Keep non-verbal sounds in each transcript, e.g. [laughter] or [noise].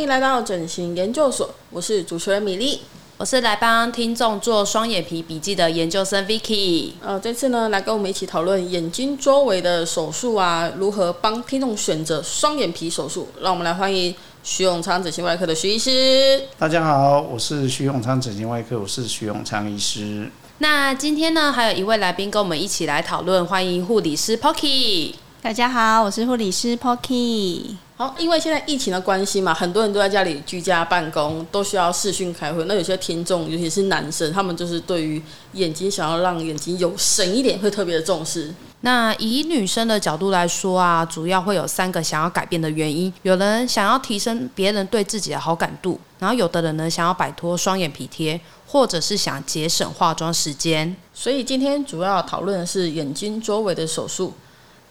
欢迎来到整形研究所，我是主持人米粒，我是来帮听众做双眼皮笔记的研究生 Vicky。呃，这次呢，来跟我们一起讨论眼睛周围的手术啊，如何帮听众选择双眼皮手术。让我们来欢迎徐永昌整形外科的徐医师。大家好，我是徐永昌整形外科，我是徐永昌医师。那今天呢，还有一位来宾跟我们一起来讨论，欢迎护理师 Pocky。大家好，我是护理师 Pocky。好，因为现在疫情的关系嘛，很多人都在家里居家办公，都需要视讯开会。那有些听众，尤其是男生，他们就是对于眼睛想要让眼睛有神一点，会特别的重视。那以女生的角度来说啊，主要会有三个想要改变的原因：有人想要提升别人对自己的好感度，然后有的人呢想要摆脱双眼皮贴，或者是想节省化妆时间。所以今天主要讨论的是眼睛周围的手术。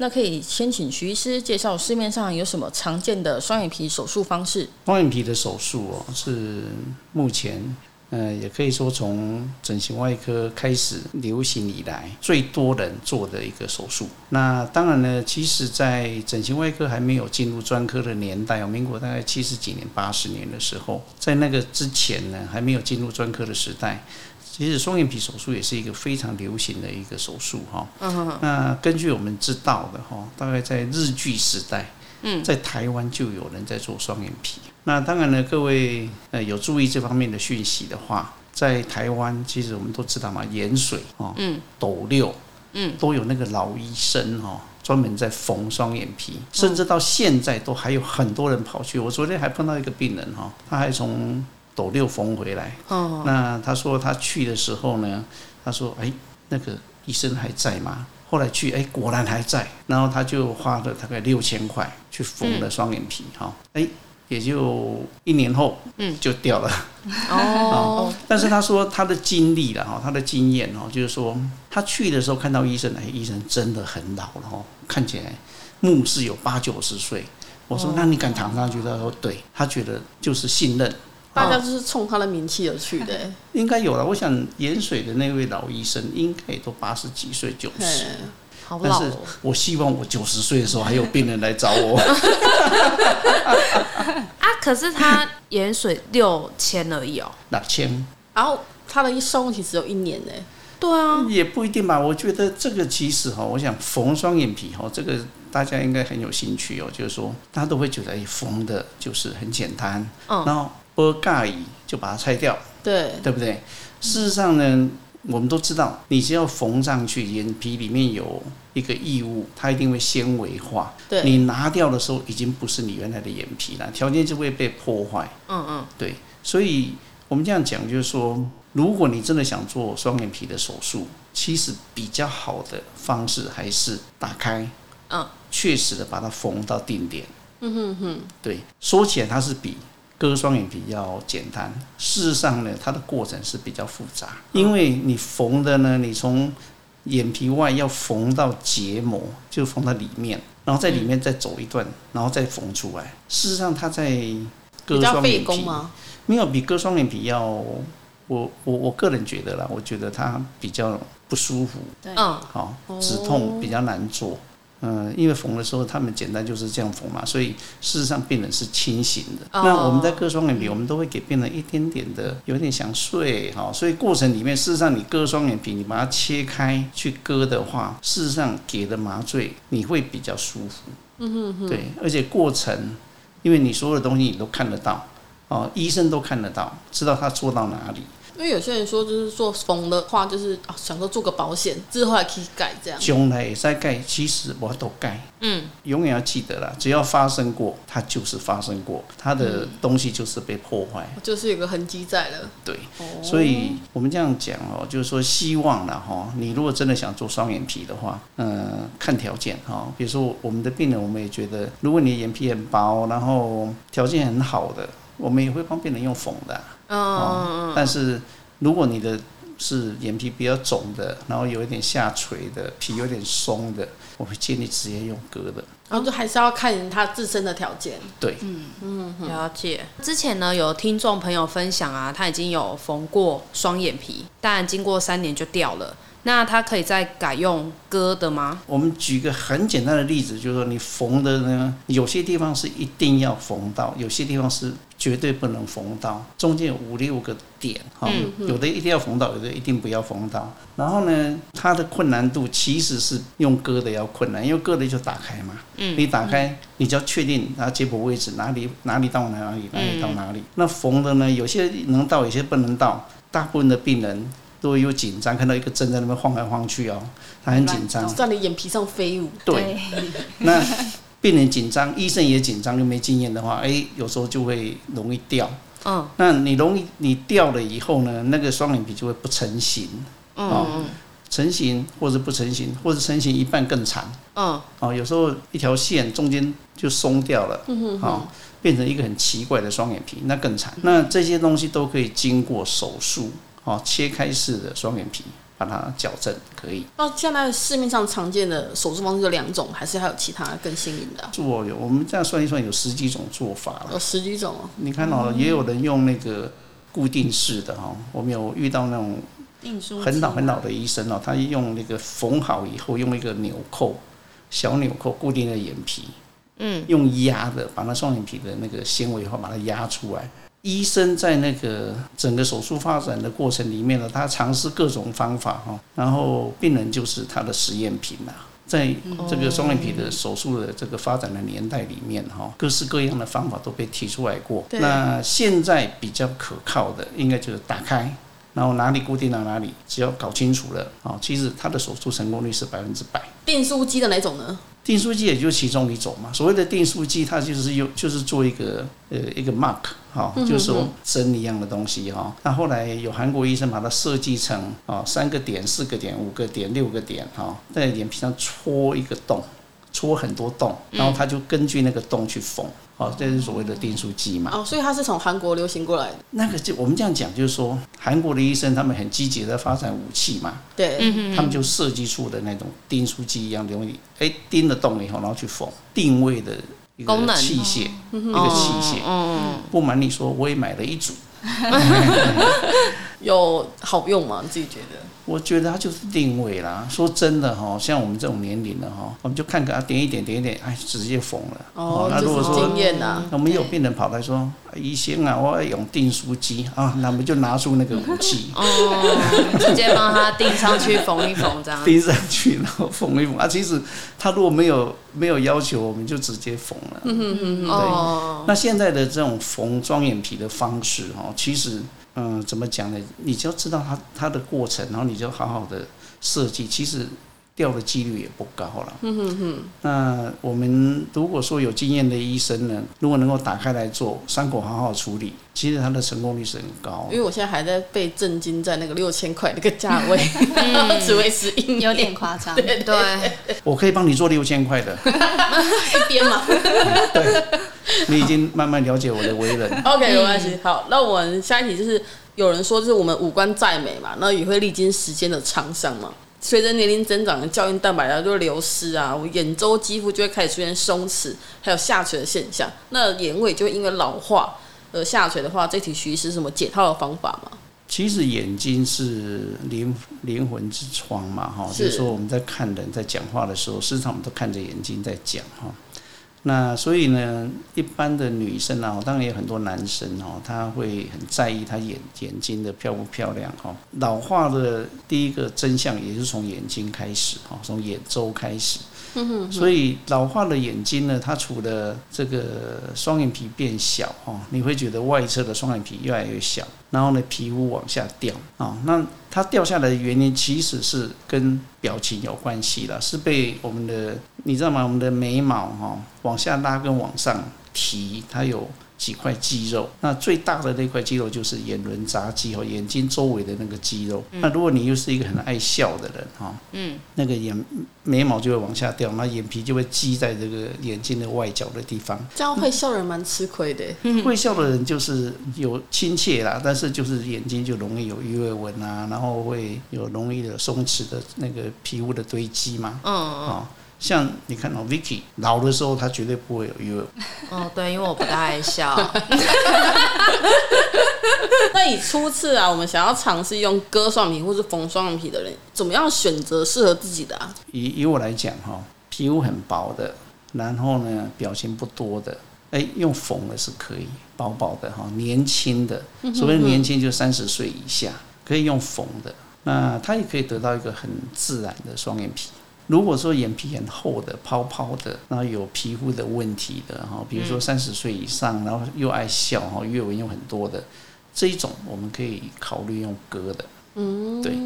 那可以先请徐医师介绍市面上有什么常见的双眼皮手术方式？双眼皮的手术哦，是目前，呃，也可以说从整形外科开始流行以来最多人做的一个手术。那当然呢，其实，在整形外科还没有进入专科的年代，民国大概七十几年、八十年的时候，在那个之前呢，还没有进入专科的时代。其实双眼皮手术也是一个非常流行的一个手术哈。嗯。那根据我们知道的哈，大概在日据时代，嗯，在台湾就有人在做双眼皮。那当然呢，各位呃有注意这方面的讯息的话，在台湾其实我们都知道嘛，盐水哦，嗯，斗六，嗯，都有那个老医生哈，专门在缝双眼皮，甚至到现在都还有很多人跑去。我昨天还碰到一个病人哈，他还从。斗六缝回来，哦，那他说他去的时候呢，他说哎，那个医生还在吗？后来去哎，果然还在，然后他就花了大概六千块去缝了双眼皮，哈，哎，也就一年后，嗯，就掉了，哦，[laughs] 但是他说他的经历了哈，他的经验哦，就是说他去的时候看到医生，哎，医生真的很老了哦，看起来目视有八九十岁。我说那你敢躺上去？他说对，他觉得就是信任。大家就是冲他的名气而去的，[laughs] 应该有了。我想盐水的那位老医生应该也都八十几岁、九十，好老。但是我希望我九十岁的时候还有病人来找我。[laughs] [laughs] 啊，可是他盐水六千而已哦，两千。然后他的一生其实只有一年呢。对啊，也不一定吧。我觉得这个其实哈，我想缝双眼皮哈，这个大家应该很有兴趣哦。就是说，大家都会觉得，哎，缝的就是很简单，嗯，然后。不介意就把它拆掉，对对不对？事实上呢，我们都知道，你只要缝上去，眼皮里面有一个异物，它一定会纤维化。对，你拿掉的时候，已经不是你原来的眼皮了，条件就会被破坏。嗯嗯，对。所以我们这样讲，就是说，如果你真的想做双眼皮的手术，其实比较好的方式还是打开，嗯，确实的把它缝到定点。嗯哼哼，对。说起来，它是比。割双眼皮要简单，事实上呢，它的过程是比较复杂，因为你缝的呢，你从眼皮外要缝到结膜，就缝到里面，然后在里面再走一段，然后再缝出来。事实上，它在割双眼皮没有比割双眼皮要，我我我个人觉得啦，我觉得它比较不舒服，嗯，好，止痛比较难做。嗯，因为缝的时候他们简单就是这样缝嘛，所以事实上病人是清醒的。Oh. 那我们在割双眼皮，我们都会给病人一点点的，有点想睡哈。所以过程里面，事实上你割双眼皮，你把它切开去割的话，事实上给的麻醉你会比较舒服。嗯哼哼。对，而且过程，因为你所有的东西你都看得到，哦，医生都看得到，知道他做到哪里。因为有些人说，就是做缝的话，就是啊，想说做个保险，之后还可以改这样。将来再改，其实我都改。嗯，永远要记得啦，只要发生过，它就是发生过，它的东西就是被破坏，嗯，就是有个痕迹在了。对，所以我们这样讲哦，就是说希望了哈，你如果真的想做双眼皮的话，嗯，看条件哈，比如说我们的病人，我们也觉得，如果你的眼皮很薄，然后条件很好的，我们也会帮病人用缝的。嗯，但是如果你的是眼皮比较肿的，然后有一点下垂的，皮有点松的，我会建议直接用割的。然后就还是要看他自身的条件。对，嗯嗯，了解。之前呢，有听众朋友分享啊，他已经有缝过双眼皮，但经过三年就掉了。那他可以再改用割的吗？我们举个很简单的例子，就是说你缝的呢，有些地方是一定要缝到，有些地方是绝对不能缝到，中间有五六个点，哈、嗯，有的一定要缝到，有的一定不要缝到。然后呢，它的困难度其实是用割的要困难，因为割的就打开嘛，嗯，你打开，你就要确定它接驳位置哪里哪里到哪里，哪里到哪里。那缝的呢，有些能到，有些不能到。大部分的病人都有紧张，看到一个针在那边晃来晃去哦，他很紧张，在你眼皮上飞舞。对，那。[laughs] 病人紧张，医生也紧张，又没经验的话，哎，有时候就会容易掉。嗯，那你容易你掉了以后呢，那个双眼皮就会不成形。嗯，哦，成型或者不成型，或者成型一半更长。嗯，哦，有时候一条线中间就松掉了。嗯哼哼，哦，变成一个很奇怪的双眼皮，那更惨。那这些东西都可以经过手术，哦，切开式的双眼皮。把它矫正可以。那现在市面上常见的手术方式有两种，还是还有其他更新颖的？做有，我们这样算一算，有十几种做法了。有十几种哦。你看哦，也有人用那个固定式的哈。我们有遇到那种很老很老的医生哦，他用那个缝好以后，用一个纽扣，小纽扣固定的眼皮，嗯，用压的把那双眼皮的那个纤维化把它压出来。医生在那个整个手术发展的过程里面呢，他尝试各种方法哈，然后病人就是他的实验品呐。在这个双眼皮的手术的这个发展的年代里面哈，各式各样的方法都被提出来过。那现在比较可靠的，应该就是打开，然后哪里固定到哪里，只要搞清楚了啊，其实他的手术成功率是百分之百。变速机的哪种呢？订书机也就是其中一种嘛。所谓的订书机，它就是用就是做一个呃一个 mark 哈，就是说针一样的东西哈。那后来有韩国医生把它设计成啊三个点、四个点、五个点、六个点哈，在眼皮上戳一个洞。戳很多洞，然后他就根据那个洞去缝，哦，这是所谓的订书机嘛。哦，所以它是从韩国流行过来的。那个就我们这样讲，就是说韩国的医生他们很积极的发展武器嘛。对，他们就设计出的那种订书机一样容易，哎，钉了洞以后，然后去缝定位的一个器械，一个器械。嗯，不瞒你说，我也买了一组。[laughs] 有好用吗？你自己觉得？我觉得它就是定位啦。说真的哈，像我们这种年龄的哈，我们就看看点一点，点一点，哎，直接缝了。哦，那如果说经验呐，我们有病人跑来说，医生啊，我要用订书机啊，[laughs] 那我们就拿出那个武器，哦，直接帮他钉上去，缝一缝，这样。钉上去，然后缝一缝啊。其实他如果没有没有要求，我们就直接缝了。嗯嗯嗯，对。哦，那现在的这种缝双眼皮的方式哈，其实。嗯，怎么讲呢？你就要知道它它的过程，然后你就好好的设计，其实掉的几率也不高了。嗯哼哼。那我们如果说有经验的医生呢，如果能够打开来做，伤口好好处理，其实它的成功率是很高。因为我现在还在被震惊在那个六千块那个价位，[laughs] [laughs] 只维持一，有点夸张。对对，对，我可以帮你做六千块的。一边嘛。对。你已经慢慢了解我的为人。[laughs] OK，没关系。好，那我们下一题就是有人说，就是我们五官再美嘛，那也会历经时间的沧桑嘛。随着年龄增长，胶原蛋白啊就会流失啊，我眼周肌肤就会开始出现松弛，还有下垂的现象。那眼尾就会因为老化而下垂的话，这题需是什么解套的方法吗？其实眼睛是灵灵魂之窗嘛，哈，就是说我们在看人在讲话的时候，事实上我们都看着眼睛在讲哈。那所以呢，一般的女生啊，当然也有很多男生哦，他会很在意他眼眼睛的漂不漂亮哦。老化的第一个真相也是从眼睛开始哈，从眼周开始。所以老化的眼睛呢，它除了这个双眼皮变小哈，你会觉得外侧的双眼皮越来越小，然后呢，皮肤往下掉啊。那它掉下来的原因其实是跟表情有关系了，是被我们的你知道吗？我们的眉毛哈往下拉跟往上提，它有。几块肌肉，那最大的那块肌肉就是眼轮匝肌和眼睛周围的那个肌肉。嗯、那如果你又是一个很爱笑的人哈，嗯，那个眼眉毛就会往下掉，那眼皮就会积在这个眼睛的外角的地方。这样会笑人蛮吃亏的。嗯、[laughs] 会笑的人就是有亲切啦，但是就是眼睛就容易有鱼尾纹啊，然后会有容易的松弛的那个皮肤的堆积嘛。嗯嗯。哦像你看到 Vicky 老的时候，他绝对不会有鱼尾。[laughs] 哦，对，因为我不太爱笑。[laughs] 那以初次啊，我们想要尝试用割双眼皮或是缝双眼皮的人，怎么样选择适合自己的啊？以以我来讲哈，皮肤很薄的，然后呢表情不多的，哎，用缝的是可以，薄薄的哈，年轻的，所谓年轻就三十岁以下，可以用缝的。那他也可以得到一个很自然的双眼皮。如果说眼皮很厚的、泡泡的，然后有皮肤的问题的哈，比如说三十岁以上，然后又爱笑哈，月纹又很多的这一种，我们可以考虑用割的。嗯，对。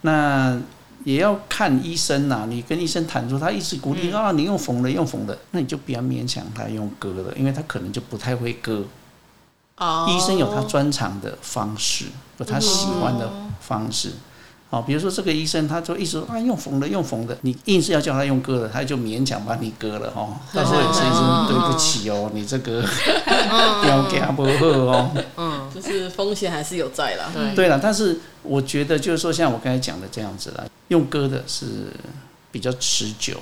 那也要看医生呐，你跟医生谈说，他一直鼓励啊，你用缝的，用缝的，那你就不要勉强他用割的，因为他可能就不太会割。哦。医生有他专长的方式，有他喜欢的方式。好，比如说这个医生，他就一直说啊，用缝的，用缝的，你硬是要叫他用割的，他就勉强把你割了哈。到时候也是医生，对不起哦，你这个要给他不好哦。嗯，就是风险还是有在啦。对对了，但是我觉得就是说，像我刚才讲的这样子啦，用割的是比较持久，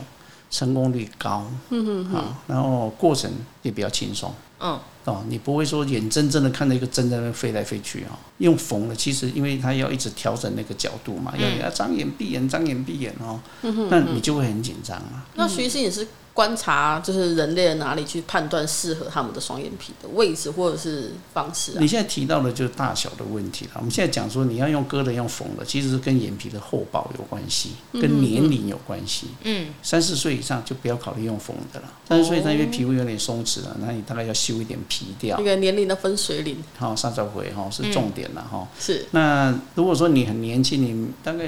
成功率高。嗯嗯好，然后过程也比较轻松。嗯。哦，你不会说眼睁睁的看着一个针在那飞来飞去啊？用缝的，其实因为它要一直调整那个角度嘛，要张眼闭眼，张眼闭眼哦，那你就会很紧张啊。那徐医师也是。观察就是人类的哪里去判断适合他们的双眼皮的位置或者是方式啊？你现在提到的就是大小的问题了。我们现在讲说你要用割的用缝的，其实是跟眼皮的厚薄有关系，跟年龄有关系。嗯，三十岁以上就不要考虑用缝的了。三十岁以上因为皮肤有点松弛了，那你大概要修一点皮掉。一个年龄的分水岭。好，三十回哈是重点了哈。是。那如果说你很年轻，你大概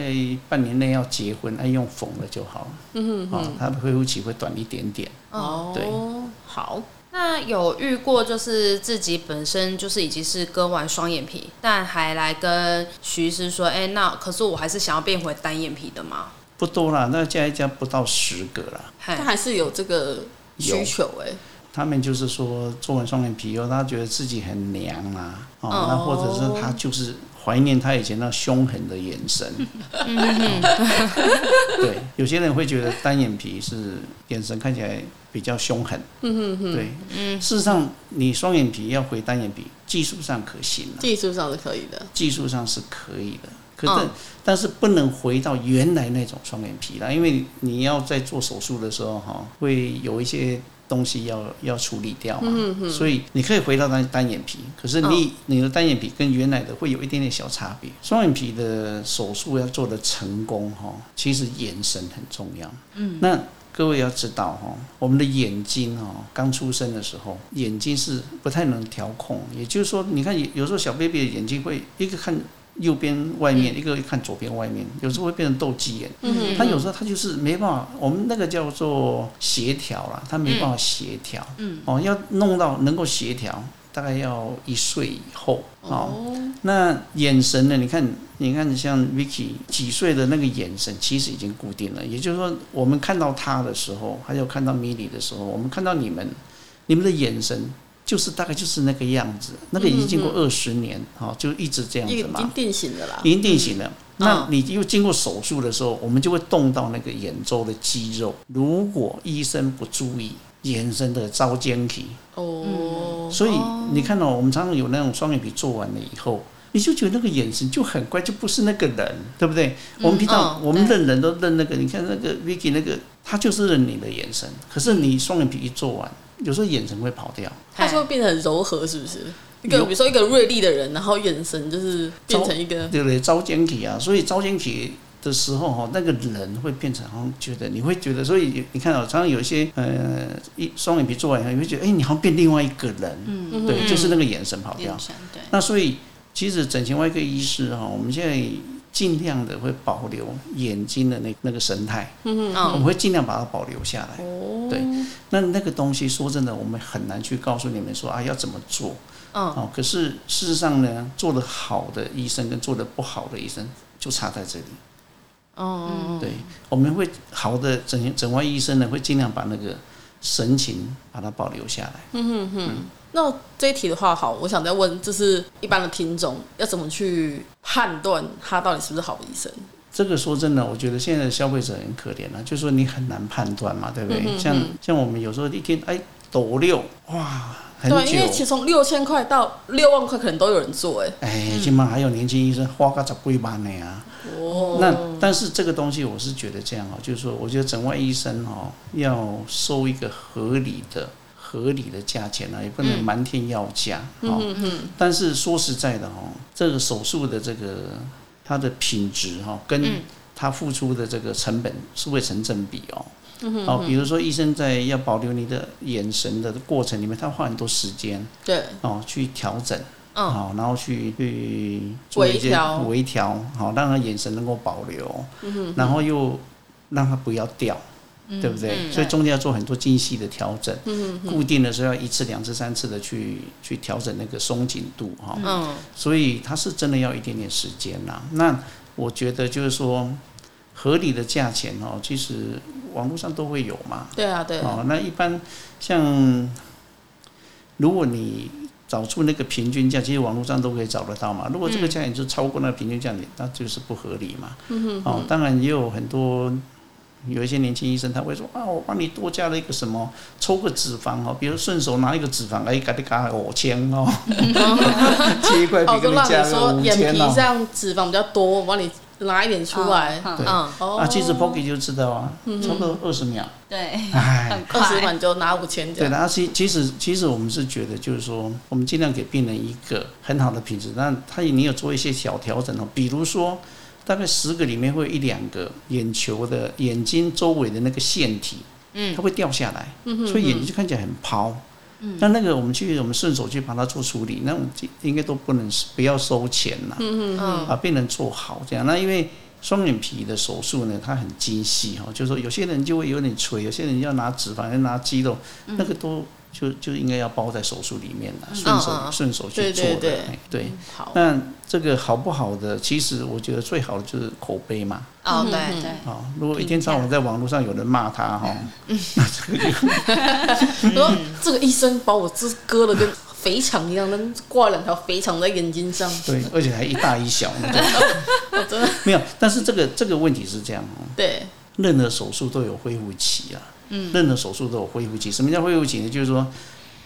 半年内要结婚，那用缝的就好了。嗯哼。啊，它的恢复期会短一点。点点哦，对，好。那有遇过就是自己本身就是已经是割完双眼皮，但还来跟徐医师说，哎、欸，那可是我还是想要变回单眼皮的吗？不多啦，那加一加不到十个啦。他还是有这个需求哎。他们就是说做完双眼皮以后，他觉得自己很娘啊，哦，那或者是他就是。怀念他以前那凶狠的眼神。对，有些人会觉得单眼皮是眼神看起来比较凶狠。对，事实上你双眼皮要回单眼皮，技术上可行。技术上是可以的。技术上是可以的，可是但是不能回到原来那种双眼皮了，因为你要在做手术的时候哈，会有一些。东西要要处理掉嘛，所以你可以回到单单眼皮，可是你、哦、你的单眼皮跟原来的会有一点点小差别。双眼皮的手术要做的成功哈，其实眼神很重要。嗯，那各位要知道哈，我们的眼睛哈，刚出生的时候眼睛是不太能调控，也就是说，你看有有时候小 baby 的眼睛会一个看。右边外面一个一看左边外面，有时候会变成斗鸡眼。嗯哼，他有时候他就是没办法，我们那个叫做协调啦，他没办法协调。嗯，哦，要弄到能够协调，大概要一岁以后。哦，那眼神呢？你看，你看，像 Vicky 几岁的那个眼神，其实已经固定了。也就是说，我们看到他的时候，还有看到 Milly 的时候，我们看到你们，你们的眼神。就是大概就是那个样子，那个已经经过二十年，哈，就一直这样子嘛。已经定型了啦。已经定型了。那你又经过手术的时候，我们就会动到那个眼周的肌肉。如果医生不注意，眼神的遭奸体。哦。所以你看到我们常常有那种双眼皮做完了以后，你就觉得那个眼神就很怪，就不是那个人，对不对？我们平常我们认人都认那个，你看那个 Vicky 那个，他就是认你的眼神。可是你双眼皮一做完。有时候眼神会跑掉，它就会变得很柔和，是不是？一个比如说一个锐利的人，然后眼神就是变成一个对不对？招奸体啊，所以招奸体的时候哈，那个人会变成好像觉得你会觉得，所以你看到常常有一些呃一双眼皮做完以后，你会觉得哎，你好像变另外一个人，嗯，对，就是那个眼神跑掉。对，那所以其实整形外科医师哈，我们现在。尽量的会保留眼睛的那那个神态，嗯嗯，我们会尽量把它保留下来。哦，对，那那个东西说真的，我们很难去告诉你们说啊要怎么做。哦，可是事实上呢，做得好的医生跟做得不好的医生就差在这里。哦，对，我们会好的整形整外医生呢，会尽量把那个神情把它保留下来。嗯哼哼。那这一题的话，好，我想再问，就是一般的听众要怎么去判断他到底是不是好医生？这个说真的，我觉得现在的消费者很可怜啊，就是说你很难判断嘛，对不对？像像我们有时候一听，哎，斗六，哇，很久，对，因为其实从六千块到六万块，可能都有人做，哎，哎，起码还有年轻医生花个十几万呢啊。哦，那但是这个东西，我是觉得这样啊，就是说，我觉得整外医生哦，要收一个合理的。合理的价钱啊，也不能瞒天要价。嗯哦，但是说实在的哦，这个手术的这个它的品质哈，跟他付出的这个成本是会成正比哦。哦，比如说医生在要保留你的眼神的过程里面，他花很多时间，对，哦，去调整。嗯，好，然后去去做一些微调，微调，好，让他眼神能够保留，然后又让他不要掉，对不对？所以中间要做很多精细的调整，固定的时候要一次、两次、三次的去去调整那个松紧度，哈，嗯，所以它是真的要一点点时间呐。那我觉得就是说合理的价钱哦，其实网络上都会有嘛，对啊，对，哦，那一般像如果你找出那个平均价，其实网络上都可以找得到嘛。如果这个价钱就超过那个平均价，你那就是不合理嘛。哦，当然也有很多有一些年轻医生他会说啊，我帮你多加了一个什么，抽个脂肪哦，比如顺手拿一个脂肪，哎，给你加五千哦，切一块皮给你加个五千哦。眼皮上脂肪比较多，我帮你拿一点出来。对，啊，其实 Pocky 就知道啊，差不多二十秒。对，哎，二十秒就拿五千。对的，而且其实其实我们是觉得，就是说，我们尽量给病人一个很好的品质。但他你有做一些小调整哦，比如说，大概十个里面会有一两个眼球的眼睛周围的那个腺体，嗯，它会掉下来，所以眼睛就看起来很泡。嗯，那那个我们去我们顺手去把它做处理，那我们应该都不能不要收钱呐，嗯嗯，把病人做好这样。那因为。双眼皮的手术呢，它很精细哈，就是说有些人就会有点垂，有些人要拿脂肪，要拿肌肉，嗯、那个都就就应该要包在手术里面了，顺手顺、嗯、手去做的，对，对。好，那这个好不好的，其实我觉得最好的就是口碑嘛。哦，对对。哦，如果一天到晚在网络上有人骂他哈，嗯、[laughs] 那这个就，[laughs] 说这个医生把我这割了跟。肥肠一样，能挂两条肥肠在眼睛上。对，而且还一大一小。[laughs] 真的没有，但是这个这个问题是这样哦。对，任何手术都有恢复期啊。嗯。任何手术都有恢复期。什么叫恢复期呢？就是说，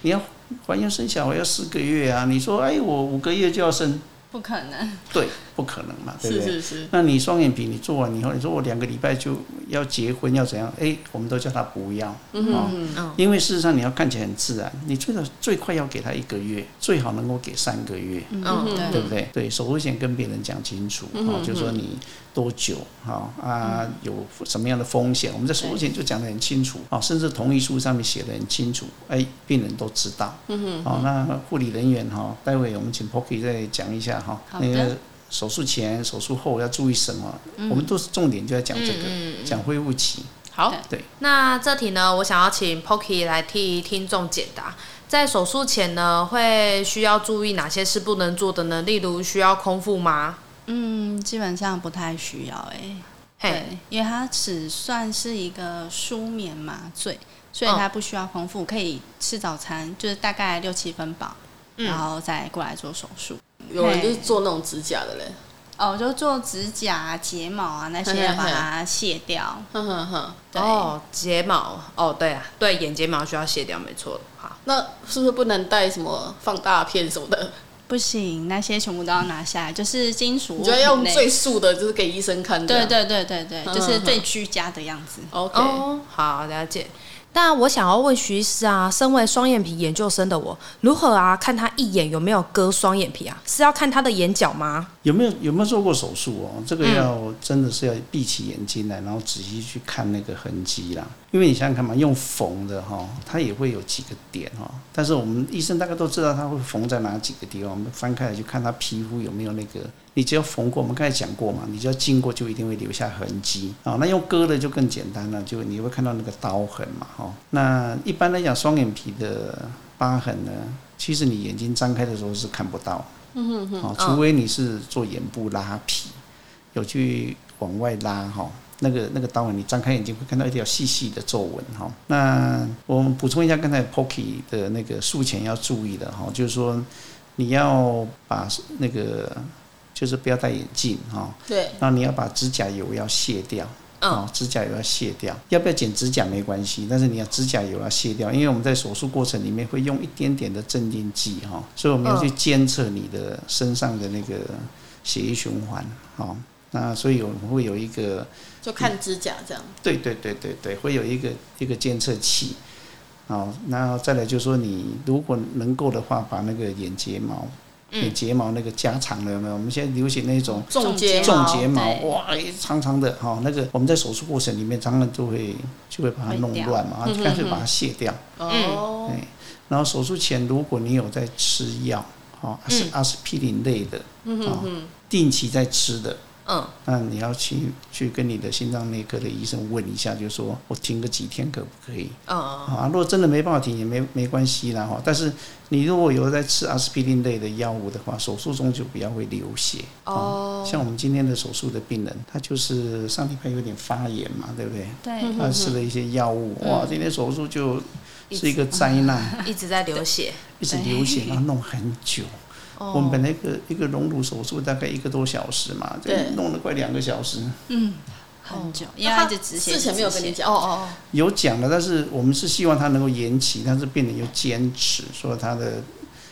你要怀孕生小孩要四个月啊。你说，哎，我五个月就要生。不可能，对，不可能嘛，对不对？是是是。那你双眼皮你做完以后，你说我两个礼拜就要结婚要怎样？哎，我们都叫他不要，嗯嗯，因为事实上你要看起来很自然，你最少最快要给他一个月，最好能够给三个月，嗯，对不对？对，手术前跟别人讲清楚，哦，就说你多久，哈啊，有什么样的风险，我们在手术前就讲得很清楚，啊，甚至同意书上面写得很清楚，哎，病人都知道，嗯哼，好，那护理人员哈，待会我们请 Pocky 再讲一下。哈，那个手术前、手术后要注意什么？嗯、我们都是重点就在讲这个，讲恢复期。好，对。那这题呢，我想要请 Pocky 来替听众解答。在手术前呢，会需要注意哪些是不能做的呢？例如需要空腹吗？嗯，基本上不太需要哎、欸。对，因为它只算是一个舒眠麻醉，所以它不需要空腹，可以吃早餐，就是大概六七分饱，嗯、然后再过来做手术。有人就是做那种指甲的嘞，哦，就做指甲、睫毛啊那些，要把它卸掉。哼哼哼，对哦，睫毛，哦，对啊，对，眼睫毛需要卸掉，没错。好，那是不是不能带什么放大片什么的？不行，那些全部都要拿下来，就是金属。你觉得要用最素的，就是给医生看的。对对对对对，就是最居家的样子。OK，好，了解。那我想要问徐医师啊，身为双眼皮研究生的我，如何啊看他一眼有没有割双眼皮啊？是要看他的眼角吗？有没有有没有做过手术哦？这个要真的是要闭起眼睛来，然后仔细去看那个痕迹啦。因为你想想看嘛，用缝的哈，它也会有几个点哈。但是我们医生大概都知道它会缝在哪几个地方。我们翻开来就看它皮肤有没有那个。你只要缝过，我们刚才讲过嘛，你只要经过就一定会留下痕迹啊。那用割的就更简单了，就你会看到那个刀痕嘛，哈。那一般来讲，双眼皮的疤痕呢，其实你眼睛张开的时候是看不到，嗯哼哼，除非你是做眼部拉皮，有去往外拉哈，那个那个刀痕，你张开眼睛会看到一条细细的皱纹哈。那我们补充一下刚才 Pocky 的那个术前要注意的哈，就是说你要把那个。就是不要戴眼镜哈，对，然后你要把指甲油要卸掉，哦，指甲油要卸掉，要不要剪指甲没关系，但是你要指甲油要卸掉，因为我们在手术过程里面会用一点点的镇定剂哈，所以我们要去监测你的身上的那个血液循环，好，那所以我们会有一个，就看指甲这样，对对对对对，会有一个一个监测器。好，那再来就是说，你如果能够的话，把那个眼睫毛。眼睫毛那个加长了有没有？我们现在流行那种种睫种睫毛，哇，长长的哈，那个我们在手术过程里面，常常就会就会把它弄乱嘛，干脆把它卸掉。哦，对，然后手术前如果你有在吃药，哈，是阿司匹林类的，啊，定期在吃的。嗯，那你要去去跟你的心脏内科的医生问一下，就是说我停个几天可不可以？嗯啊，如果真的没办法停也没没关系啦哈。但是你如果有在吃阿司匹林类的药物的话，手术中就比较会流血。哦，像我们今天的手术的病人，他就是上礼拜有点发炎嘛，对不对？对。他吃了一些药物，哇，今天手术就是一个灾难，[laughs] 一直在流血，一直流血，然后弄很久。我们本来一个一个隆乳手术大概一个多小时嘛，对，弄了快两个小时。嗯，很久，因为他之前没有跟你讲。哦哦，有讲了，但是我们是希望他能够延期，但是病人又坚持说他的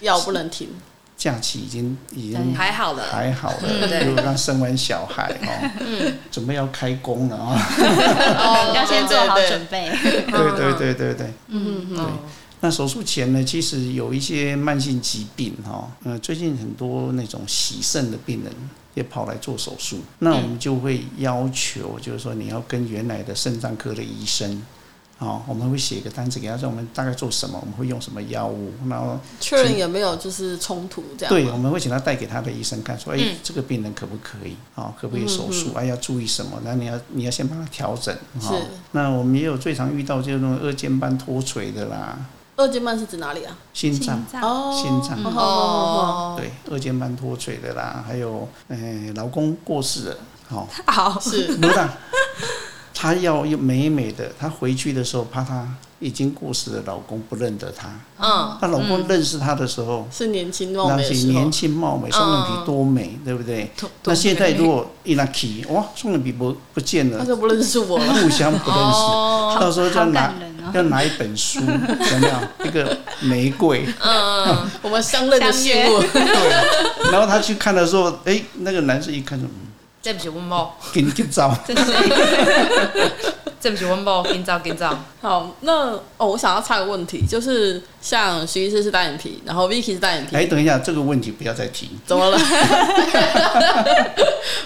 药不能停，假期已经已经还好了，还好了，就刚生完小孩哦，[laughs] 准备要开工了啊，[laughs] 要先做好准备。对对对对对，嗯嗯。那手术前呢，其实有一些慢性疾病哈，呃，最近很多那种洗肾的病人也跑来做手术，那我们就会要求，就是说你要跟原来的肾脏科的医生。哦，我们会写一个单子给他，说我们大概做什么，我们会用什么药物，然后确认有没有就是冲突这样。对，我们会请他带给他的医生看，说，哎、欸，这个病人可不可以？啊，可不可以手术？哎，要注意什么？那你要你要先帮他调整。是。那我们也有最常遇到就是那种二尖瓣脱垂的啦。二尖瓣是指哪里啊？心脏。哦，心脏。哦。对，二尖瓣脱垂的啦，还有，哎，老公过世了，好，好。是。[laughs] 她要又美美的，她回去的时候怕她已经过世的老公不认得她。嗯，她老公认识她的时候是年轻貌美，年轻貌美，双眼皮多美，对不对？那现在如果一拉起，哇，双眼皮不不见了，他就不认识我了，互相不认识。到时候就要拿要拿一本书，[laughs] 怎么样？一个玫瑰，嗯，[laughs] 我们相认的信物。对，然后他去看的时候，哎，那个男生一看就。对不起，温某，给你给照。对不起，温某，给你照，给你照。好，那哦，我想要插个问题，就是像徐医师是单眼皮，然后 Vicky 是单眼皮。哎，等一下，这个问题不要再提。怎么了？[laughs]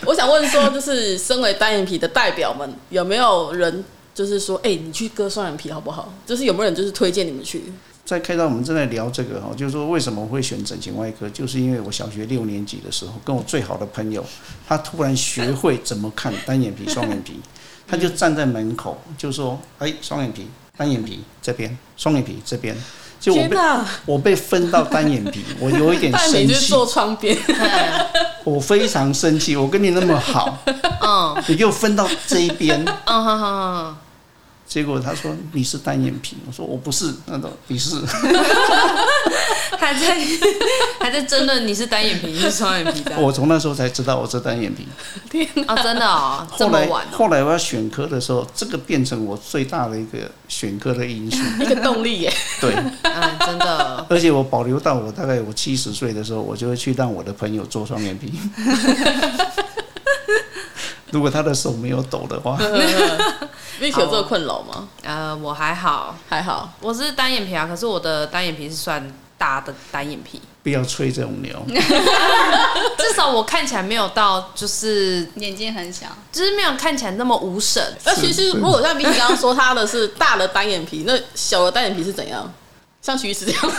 我想问说，就是身为单眼皮的代表们，有没有人就是说，哎，你去割双眼皮好不好？就是有没有人就是推荐你们去？在开刀，我们正在聊这个哈，就是说为什么会选整形外科，就是因为我小学六年级的时候，跟我最好的朋友，他突然学会怎么看单眼皮、双眼皮，[laughs] 他就站在门口就说：“哎，双眼皮、单眼皮这边，双眼皮这边。”就我被我被分到单眼皮，我有一点 [laughs] 生气。就坐窗边，[laughs] 我非常生气。我跟你那么好，嗯，你给我分到这一边，嗯哼哼。结果他说，你是单眼皮，我说我不是，那种你是，[laughs] 还在还在争论你是单眼皮你是双眼皮的。[laughs] 我从那时候才知道我是单眼皮。天啊，真的哦，后来这么晚哦。后来我要选科的时候，这个变成我最大的一个选科的因素，[laughs] 一个动力耶。对，嗯，真的。而且我保留到我大概我七十岁的时候，我就会去让我的朋友做双眼皮。如果他的手没有抖的话，Vicky 有这个困扰吗？呃，我还好，还好，我是单眼皮啊，可是我的单眼皮是算大的单眼皮。不要吹这种牛，[laughs] [laughs] 至少我看起来没有到，就是眼睛很小，就是没有看起来那么无神。那其实如果像 Vicky 刚刚说他的是大的单眼皮，那小的单眼皮是怎样？像徐医师这样？[laughs]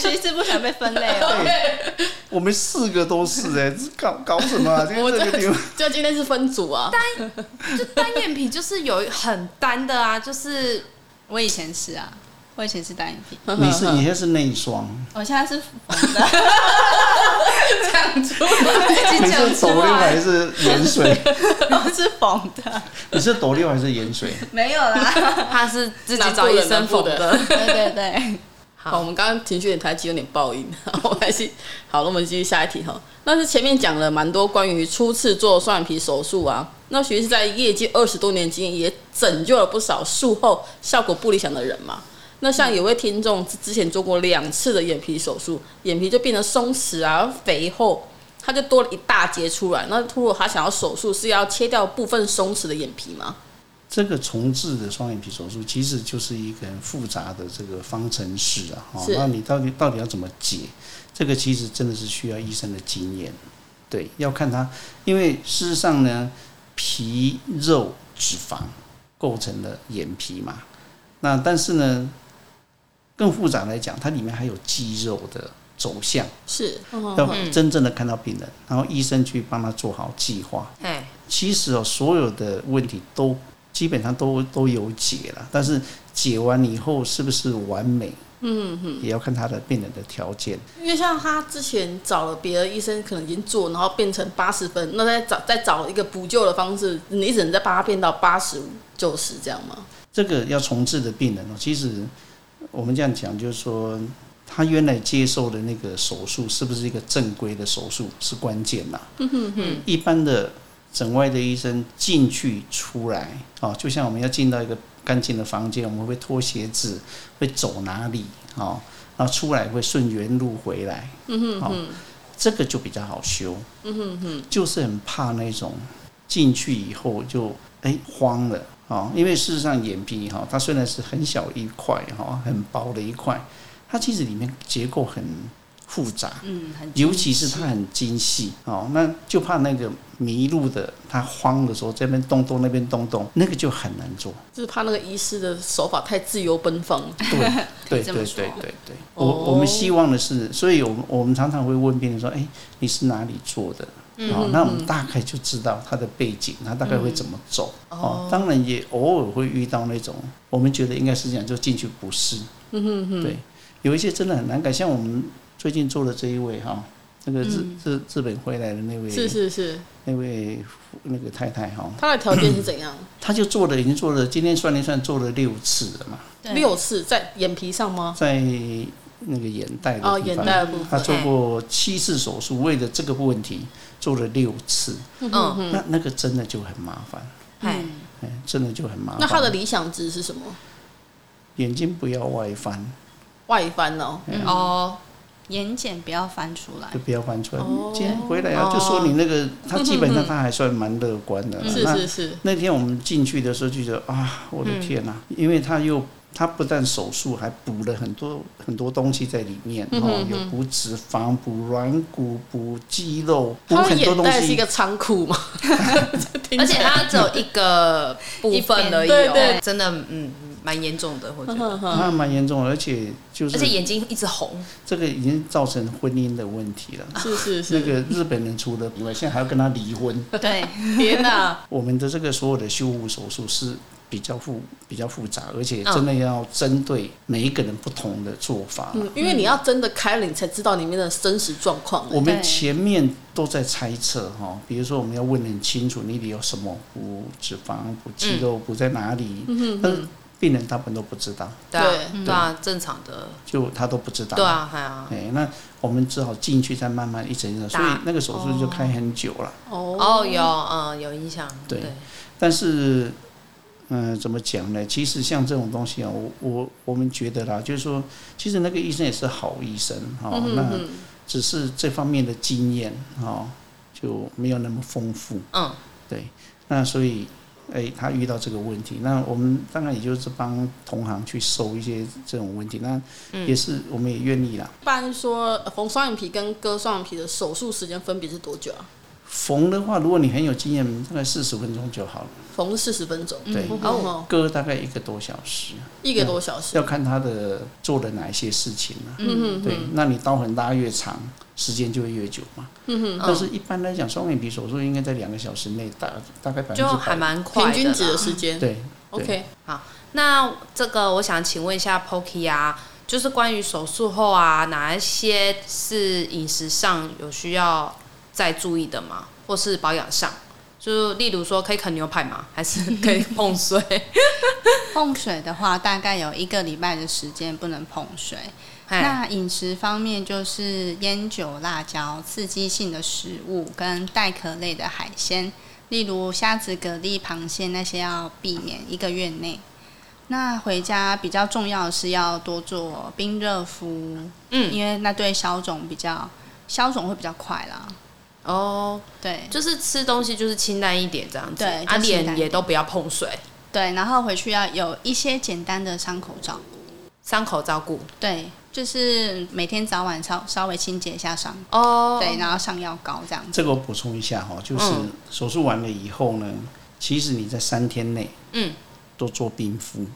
徐医师不想被分类哦。[laughs] 我们四个都是哎，搞搞什么啊？[laughs] 今天这个地方 [laughs] 就今天是分组啊。单就单眼皮就是有很单的啊，就是我以前是啊，我以前是单眼皮。[laughs] 你是你现在是内双，我现在是缝的。讲出来，你是斗六还是盐水？我 [laughs] 是缝的。你是斗六还是盐水？[laughs] 没有啦，他是自己找医生缝的。对对对。好，我们刚刚情绪有点抬起，有点爆音。我还是好了，我们继续下一题哈。那是前面讲了蛮多关于初次做双眼皮手术啊。那徐医师在业界二十多年经验，也拯救了不少术后效果不理想的人嘛。那像有位听众之前做过两次的眼皮手术，眼皮就变得松弛啊、肥厚，他就多了一大截出来。那如果他想要手术，是要切掉部分松弛的眼皮吗？这个重置的双眼皮手术其实就是一个很复杂的这个方程式啊，哈，那你到底到底要怎么解？这个其实真的是需要医生的经验，对，要看他，因为事实上呢，皮肉脂肪构成了眼皮嘛，那但是呢，更复杂来讲，它里面还有肌肉的走向，是要真正的看到病人，然后医生去帮他做好计划。哎其实哦，所有的问题都基本上都都有解了，但是解完以后是不是完美？嗯哼，也要看他的病人的条件。因为像他之前找了别的医生，可能已经做，然后变成八十分，那再找再找一个补救的方式，你只能再把它变到八十五、九十这样吗？这个要重置的病人哦，其实我们这样讲，就是说他原来接受的那个手术是不是一个正规的手术是关键呐。嗯哼哼，一般的。整外的医生进去出来，哦，就像我们要进到一个干净的房间，我们会脱鞋子，会走哪里，哦，然后出来会顺原路回来，嗯哼哼，哦，这个就比较好修，嗯哼哼，就是很怕那种进去以后就哎慌了，哦，因为事实上眼皮哈，它虽然是很小一块哈，很薄的一块，它其实里面结构很。复杂，嗯，尤其是它很精细哦，那就怕那个迷路的，他慌的时候这边动动那边动动，那个就很难做，就是怕那个医师的手法太自由奔放。对，[laughs] 对，对，对，对，对，我我们希望的是，所以我们我们常常会问病人说，哎，你是哪里做的？哦，那我们大概就知道他的背景，他大概会怎么走。哦，当然也偶尔会遇到那种我们觉得应该是这样，就进去不是。嗯哼哼，对，有一些真的很难改，像我们。最近做的这一位哈，那个日日日本回来的那位是是是那位那个太太哈，她的条件是怎样？[clears throat] 她就做了，已经做了，今天算一算，做了六次了嘛。六次在眼皮上吗？在那个眼袋的哦，眼袋的部分。她做过七次手术，为了这个问题做了六次。嗯嗯，那那个真的就很麻烦。哎哎，真的就很麻烦。那他的理想值是什么？眼睛不要外翻。外翻哦。哦。眼睑不要翻出来，就不要翻出来。今天回来啊，就说你那个，[laughs] 他基本上他还算蛮乐观的。是是是。那天我们进去的时候就觉得啊，我的天呐！因为他又他不但手术，还补了很多很多东西在里面哦，有补脂肪、补软骨、补肌肉，补很多东西。他是一个仓库嘛，[laughs] 而且他只有一个部分而已哦，真的嗯。蛮严重的，我觉得那蛮严重的，而且就是而且眼睛一直红，这个已经造成婚姻的问题了。是是是，那个日本人除了以外，现在还要跟他离婚。对，天哪！[laughs] 我们的这个所有的修复手术是比较复比较复杂，而且真的要针对每一个人不同的做法。嗯，因为你要真的开了，你才知道里面的真实状况。我们前面都在猜测哈，比如说我们要问很清楚，你里有什么补脂肪、补肌肉、补在哪里？嗯嗯。病人大部分都不知道，对对啊，正常的，就他都不知道，对啊，还啊，哎，那我们只好进去，再慢慢一层一层，所以那个手术就开很久了。哦，有，嗯，有印象。对，但是，嗯，怎么讲呢？其实像这种东西啊，我我我们觉得啦，就是说，其实那个医生也是好医生哈，那只是这方面的经验哈就没有那么丰富。嗯，对，那所以。哎，他遇到这个问题，那我们当然也就是帮同行去收一些这种问题，那也是我们也愿意啦。一般说缝双眼皮跟割双眼皮的手术时间分别是多久啊？缝的话，如果你很有经验，大概四十分钟就好了。缝四十分钟，对。然后割大概一个多小时，一个多小时，要看他的做了哪一些事情了。嗯嗯，对。那你刀痕拉越长，时间就会越久嘛。嗯哼。但是一般来讲，双眼皮手术应该在两个小时内大大概百分之百。就还蛮快的。平均值的时间。对。OK。好，那这个我想请问一下 Poki 啊，就是关于手术后啊，哪一些是饮食上有需要再注意的吗？或是保养上，就例如说可以啃牛排吗？还是可以碰水？[laughs] 碰水的话，大概有一个礼拜的时间不能碰水。那饮食方面，就是烟酒、辣椒、刺激性的食物跟带壳类的海鲜，例如虾子、蛤蜊、螃蟹那些要避免一个月内。那回家比较重要的是要多做冰热敷，嗯，因为那对消肿比较消肿会比较快啦。哦，对，就是吃东西就是清淡一点这样子，对，啊脸也都不要碰水，对，然后回去要有一些简单的伤口照。顾，伤口照顾，对，就是每天早晚稍稍微清洁一下伤，哦，对，然后上药膏这样子。这个我补充一下哈，就是手术完了以后呢，其实你在三天内，嗯，都做冰敷。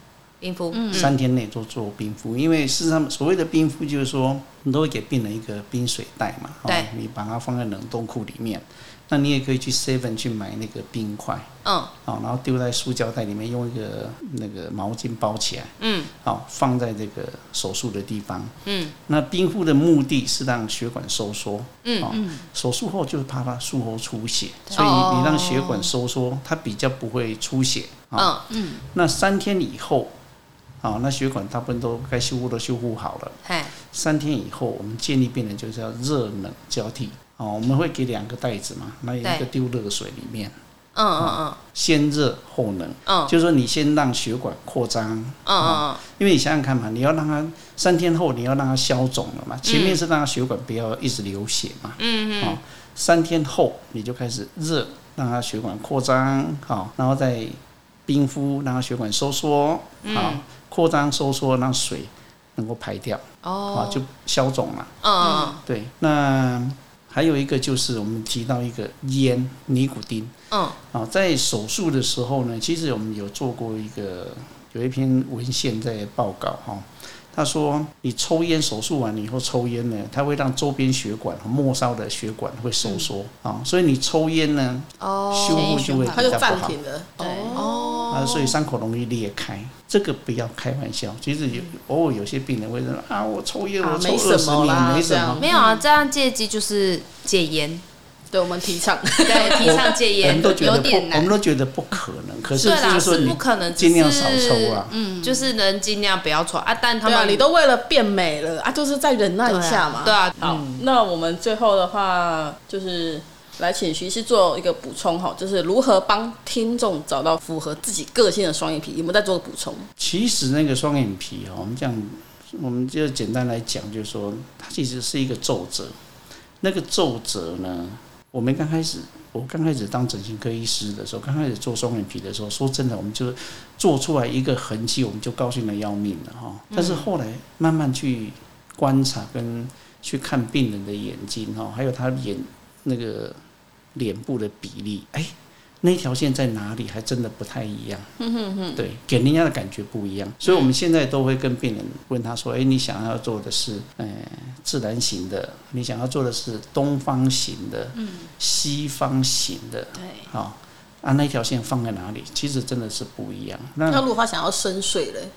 冰敷，三天内都做冰敷，因为事实上所谓的冰敷就是说，你都会给病人一个冰水袋嘛，对，你把它放在冷冻库里面，那你也可以去 Seven 去买那个冰块，嗯，好，然后丢在塑胶袋里面，用一个那个毛巾包起来，嗯，好，放在这个手术的地方，嗯，那冰敷的目的是让血管收缩，嗯嗯，手术后就是怕它术后出血，所以你让血管收缩，它比较不会出血，嗯。嗯，那三天以后。好，那血管大部分都该修复都修复好了。嘿三天以后，我们建议病人就是要热冷交替。哦，我们会给两个袋子嘛，那有一个丢热水里面。嗯嗯嗯。先热后冷。嗯。就是说，你先让血管扩张。嗯嗯。因为你想想看嘛，你要让它三天后你要让它消肿了嘛，前面是让它血管不要一直流血嘛。嗯嗯。哦，三天后你就开始热，让它血管扩张，好，然后再冰敷，让它血管收缩，好。扩张收缩，让水能够排掉，哦，啊，就消肿了。嗯，对。那还有一个就是我们提到一个烟尼古丁。嗯，啊，在手术的时候呢，其实我们有做过一个有一篇文献在报告哈。他说，你抽烟手术完了以后抽烟呢，它会让周边血管和末梢的血管会收缩啊，所以你抽烟呢，哦，修复就会比较不好。对，哦，啊，所以伤口容易裂开。这个不要开玩笑，其实有偶尔有些病人会说啊，我抽烟我抽二十年没什么，没有啊，这样戒机就是戒烟。对，我们提倡，[laughs] 对，提倡戒烟，有点难，我们都觉得不可能。可是就是说，你尽量少抽啊，嗯，就是能尽量不要抽啊。但他们，你都为了变美了啊，就是再忍耐一下嘛。对啊，好，那我们最后的话，就是来请徐医师做一个补充哈，就是如何帮听众找到符合自己个性的双眼皮？有没有再做个补充？其实那个双眼皮哈，我们这样，我们就简单来讲，就是说，它其实是一个皱褶。那个皱褶呢？我们刚开始，我刚开始当整形科医师的时候，刚开始做双眼皮的时候，说真的，我们就做出来一个痕迹，我们就高兴的要命了哈。但是后来慢慢去观察跟去看病人的眼睛哈，还有他眼那个脸部的比例，哎。那条线在哪里？还真的不太一样。嗯哼哼，对，给人家的感觉不一样。所以我们现在都会跟病人问他说：“哎，你想要做的是，呃，自然型的？你想要做的是东方型的？嗯，西方型的？对，好，啊，那条线放在哪里？其实真的是不一样。那那如果他想要深邃嘞？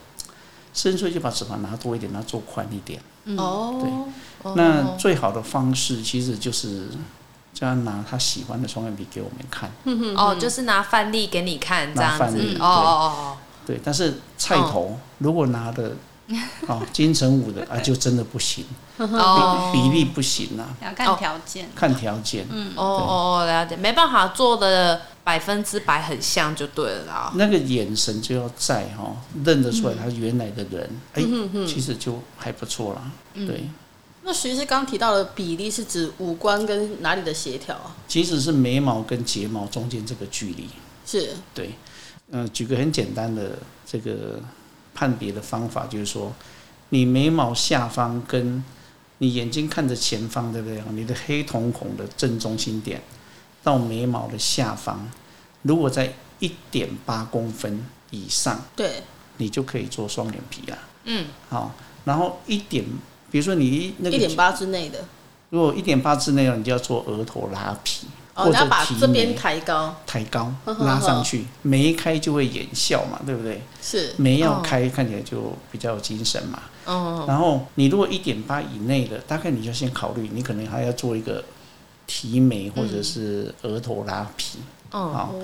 深邃就把脂肪拿多一点，拿做宽一点。哦，对，那最好的方式其实就是。就要拿他喜欢的双眼皮给我们看，哦，就是拿范例给你看，这样子，哦哦哦，对，但是菜头如果拿的，哦，[laughs] 金城武的啊，就真的不行，比比例不行啊，要看条件，看条件，嗯，哦哦，了解，没办法做的百分之百很像就对了啦，那个眼神就要在哈，认得出来他原来的人，哎，其实就还不错啦，对。那徐医师刚提到的比例是指五官跟哪里的协调啊？其实是眉毛跟睫毛中间这个距离。是。对。嗯、呃，举个很简单的这个判别的方法，就是说，你眉毛下方跟你眼睛看着前方，对不对？你的黑瞳孔的正中心点到眉毛的下方，如果在一点八公分以上，对，你就可以做双眼皮了。嗯。好，然后一点。比如说你那个一点八之内的，如果一点八之内，你就要做额头拉皮，哦，你要把这边抬高，抬高拉上去，眉开就会眼笑嘛，对不对？是眉要开，看起来就比较有精神嘛。哦。然后你如果一点八以内的，大概你就先考虑，你可能还要做一个提眉或者是额头拉皮。哦。好，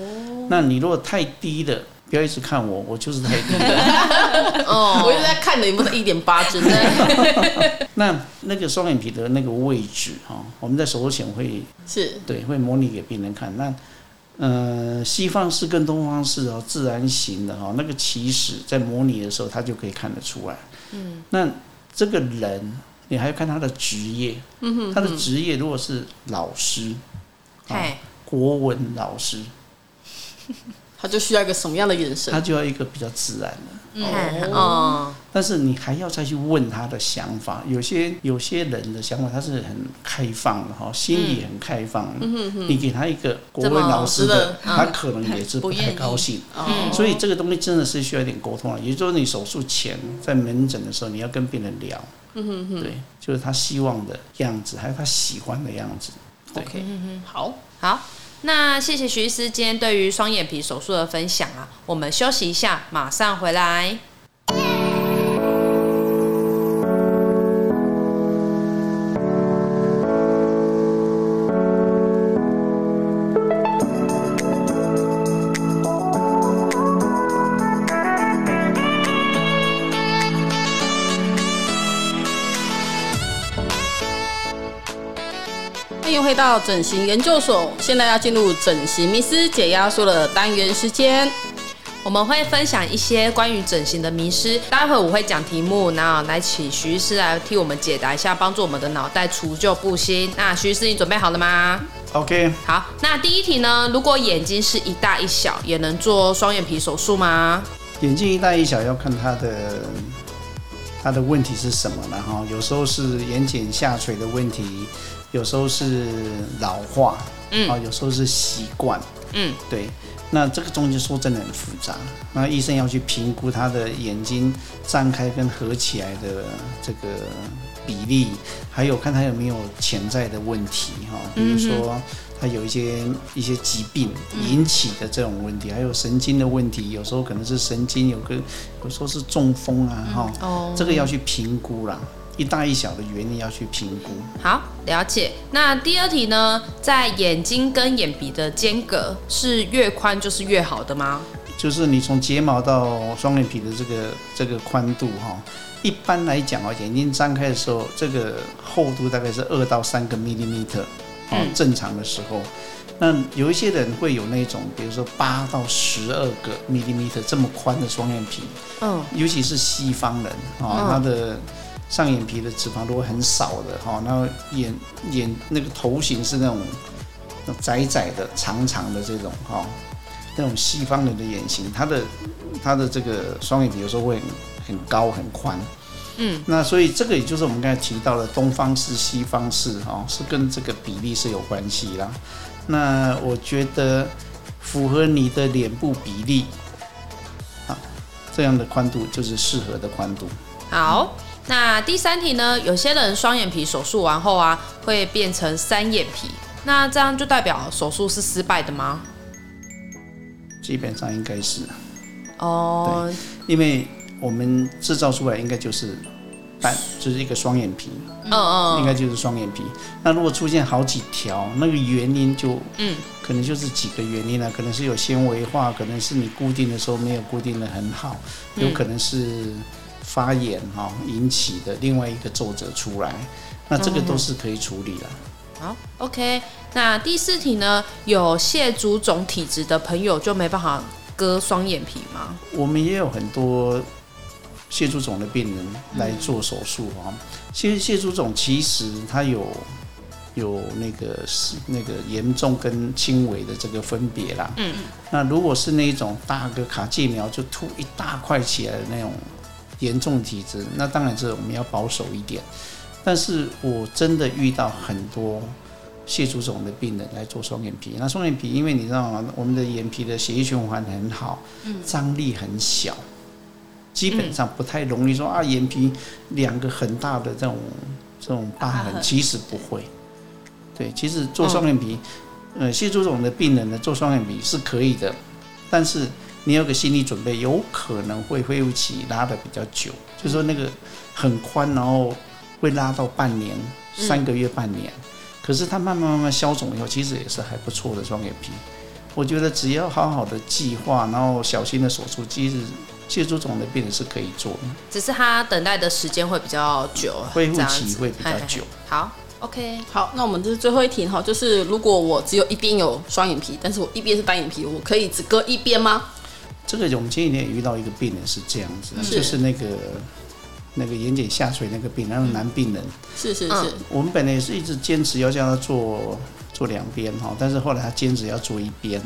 那你如果太低的。不要一直看我，[laughs] 我就是太低了。哦，[laughs] 我一直在看的，有没有一点八之内？[laughs] 那那个双眼皮的那个位置哈，我们在手术前会是对，会模拟给病人看。那呃，西方式跟东方式哦，自然型的哈，那个其实在模拟的时候，他就可以看得出来。嗯，那这个人，你还要看他的职业。嗯哼，他的职业如果是老师，哎，国文老师。他就需要一个什么样的眼神？他就要一个比较自然的。嗯哦，但是你还要再去问他的想法。有些有些人的想法他是很开放的哈，心里很开放。嗯嗯，你给他一个国文老师的，他可能也是不太高兴。[laughs] 嗯，所以这个东西真的是需要一点沟通了。也就是说，你手术前在门诊的时候，你要跟病人聊。嗯哼哼，对，就是他希望的样子，还有他喜欢的样子。OK，好，好。那谢谢徐医师今天对于双眼皮手术的分享啊，我们休息一下，马上回来。回到整形研究所，现在要进入整形迷思解压缩的单元时间。我们会分享一些关于整形的迷思，待会我会讲题目，然后来请徐医师来替我们解答一下，帮助我们的脑袋除旧布新。那徐医师，你准备好了吗？OK。好，那第一题呢？如果眼睛是一大一小，也能做双眼皮手术吗？眼睛一大一小要看它的它的问题是什么了哈。有时候是眼睑下垂的问题。有时候是老化，嗯，啊，有时候是习惯，嗯，对，那这个中间说真的很复杂，那医生要去评估他的眼睛张开跟合起来的这个比例，还有看他有没有潜在的问题，哈，比如说他有一些一些疾病引起的这种问题，还有神经的问题，有时候可能是神经有个，有时候是中风啊，哈，哦，这个要去评估啦。一大一小的原因要去评估。好，了解。那第二题呢？在眼睛跟眼皮的间隔是越宽就是越好的吗？就是你从睫毛到双眼皮的这个这个宽度哈，一般来讲啊，眼睛张开的时候，这个厚度大概是二到三个 millimeter，哦，正常的时候。那有一些人会有那种，比如说八到十二个 millimeter 这么宽的双眼皮，嗯，尤其是西方人啊，他的。上眼皮的脂肪如果很少的哈，然后眼眼那个头型是那种窄窄的、长长的这种哈，那种西方人的眼型，他的他的这个双眼皮有时候会很很高很宽，嗯，那所以这个也就是我们刚才提到的东方式、西方式哈，是跟这个比例是有关系啦。那我觉得符合你的脸部比例啊，这样的宽度就是适合的宽度。好。那第三题呢？有些人双眼皮手术完后啊，会变成三眼皮，那这样就代表手术是失败的吗？基本上应该是。哦。对，因为我们制造出来应该就是半，就是一个双眼皮。嗯嗯。应该就是双眼皮。那如果出现好几条，那个原因就嗯，可能就是几个原因了，可能是有纤维化，可能是你固定的时候没有固定的很好，有可能是。发炎哈引起的另外一个皱褶出来，那这个都是可以处理的。好，OK。那第四题呢？有蟹足肿体质的朋友就没办法割双眼皮吗？我们也有很多蟹足肿的病人来做手术哈。其实蟹足肿其实它有有那个是那个严重跟轻微的这个分别啦。嗯。那如果是那一种大个卡介苗就凸一大块起来的那种。严重体质，那当然是我们要保守一点。但是我真的遇到很多蟹足肿的病人来做双眼皮。那双眼皮，因为你知道吗？我们的眼皮的血液循环很好，张力很小，基本上不太容易说啊，眼皮两个很大的这种这种疤痕，其实不会。对，其实做双眼皮，呃，蟹足肿的病人呢，做双眼皮是可以的，但是。你有个心理准备，有可能会恢复期拉的比较久，就是说那个很宽，然后会拉到半年、三个月、半年。可是它慢慢慢慢消肿以后，其实也是还不错的双眼皮。我觉得只要好好的计划，然后小心的手术，其实切除肿的病人是可以做的。只是他等待的时间会比较久，恢复期会比较久。好，OK，好，那我们这是最后一题哈，就是如果我只有一边有双眼皮，但是我一边是单眼皮，我可以只割一边吗？这个我们前几天也遇到一个病人是这样子，是就是那个那个眼睑下垂那个病人，那个男病人，是是是。我们本来也是一直坚持要叫他做做两边哈，但是后来他坚持要做一边。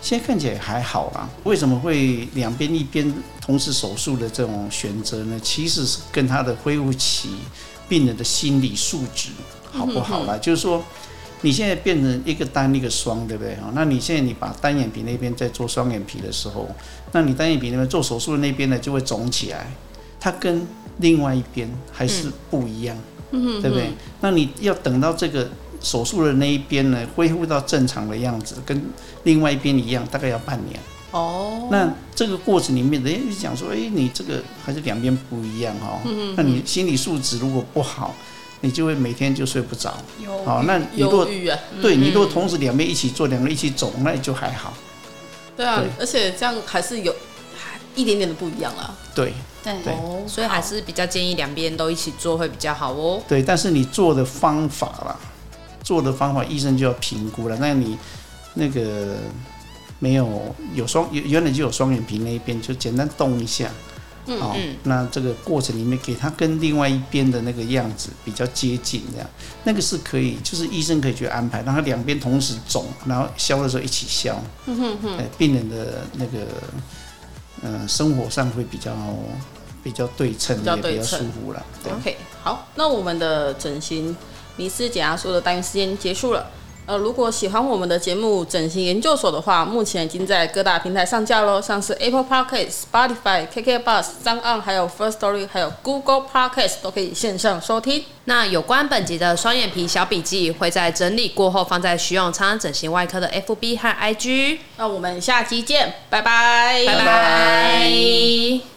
现在看起来还好啦。为什么会两边一边同时手术的这种选择呢？其实是跟他的恢复期、病人的心理素质好不好啦。就是说，你现在变成一个单一个双，对不对？哈那你现在你把单眼皮那边在做双眼皮的时候，那你单眼皮那边做手术的那边呢就会肿起来，它跟另外一边还是不一样，对不对？那你要等到这个。手术的那一边呢，恢复到正常的样子，跟另外一边一样，大概要半年。哦，那这个过程里面，人家就讲说，哎，你这个还是两边不一样哦。嗯嗯。那你心理素质如果不好，你就会每天就睡不着。有。好，那你如果对你如果同时两边一起做，两个一起走，那也就还好。对啊，而且这样还是有一点点的不一样啦。对对对，所以还是比较建议两边都一起做会比较好哦。对，但是你做的方法啦。做的方法，医生就要评估了。那你那个没有有双原原来就有双眼皮那一边，就简单动一下，嗯，哦，那这个过程里面给他跟另外一边的那个样子比较接近，这样那个是可以，就是医生可以去安排，让他两边同时肿，然后消的时候一起消，嗯哼哼，哎病人的那个呃生活上会比较比较对称，也比较舒服了。对，OK，好，那我们的整形。尼斯减压说的单元时间结束了。呃，如果喜欢我们的节目《整形研究所》的话，目前已经在各大平台上架喽，像是 Apple Podcast、Spotify、KKBox、SoundOn，还有 First Story，还有 Google Podcast 都可以线上收听。那有关本集的双眼皮小笔记，会在整理过后放在徐永昌整形外科的 FB 和 IG。那我们下期见，拜拜，拜拜。